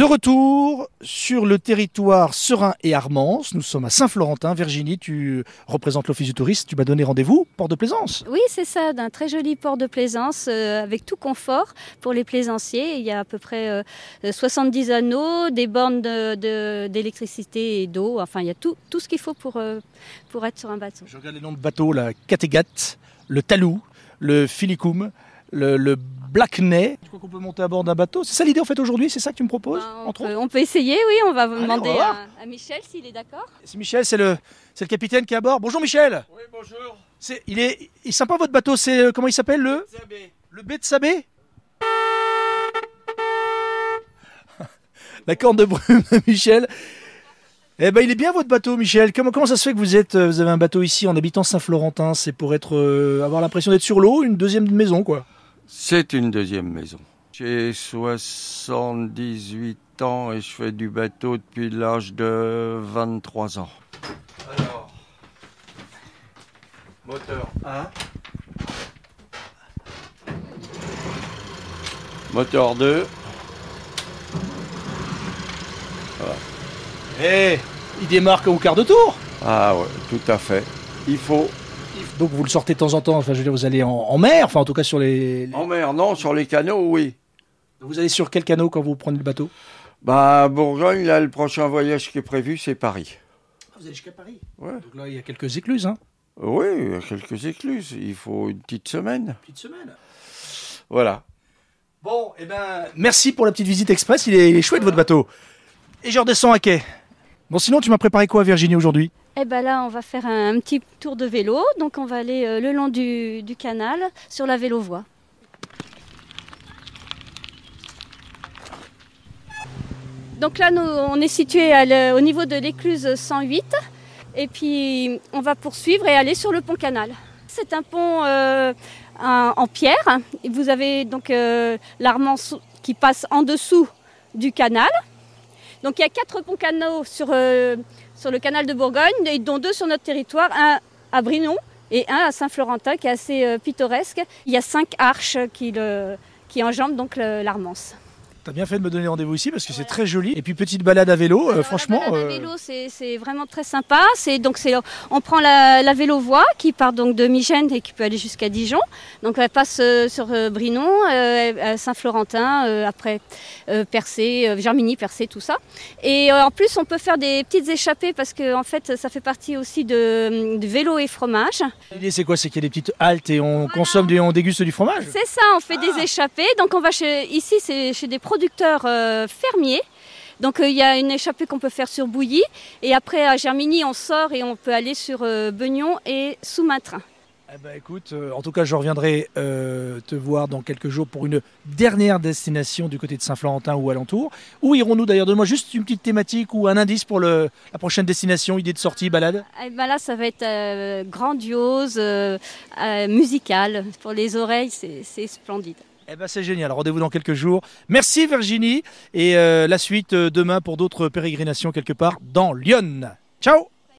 De retour sur le territoire serein et Armance, nous sommes à Saint-Florentin. Virginie, tu représentes l'Office du tourisme, tu m'as donné rendez-vous, port de plaisance. Oui, c'est ça, d'un très joli port de plaisance euh, avec tout confort pour les plaisanciers. Il y a à peu près euh, 70 anneaux, des bornes de- de- d'électricité et d'eau. Enfin, il y a tout, tout ce qu'il faut pour, euh, pour être sur un bateau. Je regarde les noms de bateaux, la Kattegat, le Talou, le Filicum, le, le Blackney. Crois qu'on peut monter à bord d'un bateau C'est ça l'idée en fait aujourd'hui C'est ça que tu me proposes Ben, on, entre peut, autres on peut essayer, oui, on va Allez, demander on va à, Michel s'il est d'accord. C'est Michel, c'est le, c'est le capitaine qui est à bord. Bonjour Michel Oui, bonjour. c'est, il, est, il est sympa votre bateau, c'est euh, comment il s'appelle le Zabé. Le B de Sabé La corne de brume de Michel. Eh ben, il est bien votre bateau, Michel. Comment, comment ça se fait que vous êtes, euh, vous avez un bateau ici en habitant Saint-Florentin? C'est pour être, euh, avoir l'impression d'être sur l'eau, une deuxième maison, quoi. C'est une deuxième maison. J'ai 78 ans et je fais du bateau depuis l'âge de 23 ans. Alors, moteur 1. Moteur 2. Eh, il démarque au quart de tour. Ah ouais, tout à fait. Il faut. Donc vous le sortez de temps en temps. Enfin, je veux dire, vous allez en, en mer. Enfin, en tout cas sur les. les- En mer, non, sur les canaux, oui. Vous allez sur quel canot quand vous prenez le bateau? Bah, à Bourgogne, là, le prochain voyage qui est prévu, c'est Paris. Vous allez jusqu'à Paris? Ouais. Donc là, il y a quelques écluses, hein? Oui, il y a quelques écluses. Il faut une petite semaine. Petite semaine. Voilà. Bon, eh ben, merci pour la petite visite express. Il est, il est chouette votre bateau. Et je redescends à quai. Bon, sinon, tu m'as préparé quoi, Virginie, aujourd'hui? Eh ben là, on va faire un, un petit tour de vélo. Donc, on va aller euh, le long du, du canal sur la vélo-voie. Donc là, on est situé au niveau de l'écluse 108. Et puis, on va poursuivre et aller sur le pont canal. C'est un pont euh, en pierre. Vous avez donc euh, l'Armance qui passe en dessous du canal. Donc, il y a quatre ponts canaux sur, euh, le canal de Bourgogne, dont deux sur notre territoire, un à Brinon et un à Saint-Florentin, qui est assez euh, pittoresque. Il y a cinq arches qui, qui enjambent donc l'Armance. T'as bien fait de me donner rendez-vous ici parce que c'est très joli. Et puis, petite balade à vélo, euh, franchement. la balade à euh, vélo, c'est vraiment très sympa. C'est donc c'est on prend la, la vélo-voie qui part donc de Migène et qui peut aller jusqu'à Dijon. Donc elle passe euh, sur Brinon, Saint-Florentin, après Percé, Germigny, Percé, tout ça. Et en plus, on peut faire des petites échappées parce que en fait, ça fait partie aussi de, de vélo et fromage. L'idée, c'est quoi? C'est qu'il y a des petites haltes et on consomme, du, on déguste du fromage? C'est ça, on fait des échappées. Donc on va chez, ici, c'est chez des producteurs euh, fermiers. Donc euh, il y a une échappée qu'on peut faire sur Bouilly. Et après à Germigny, on sort et on peut aller sur euh, Beugnon et Sous-Matrin. Eh ben, écoute, euh, en tout cas, je reviendrai te voir dans quelques jours pour une dernière destination du côté de Saint-Florentin ou alentour. Où irons-nous d'ailleurs? Donne-moi juste une petite thématique ou un indice pour le, la prochaine destination, idée de sortie, balade. Et ben là, ça va être grandiose, musical. Pour les oreilles, c'est splendide. Eh ben c'est génial. Rendez-vous dans quelques jours. Merci Virginie et euh, la suite euh, demain pour d'autres pérégrinations quelque part dans Lyon. Ciao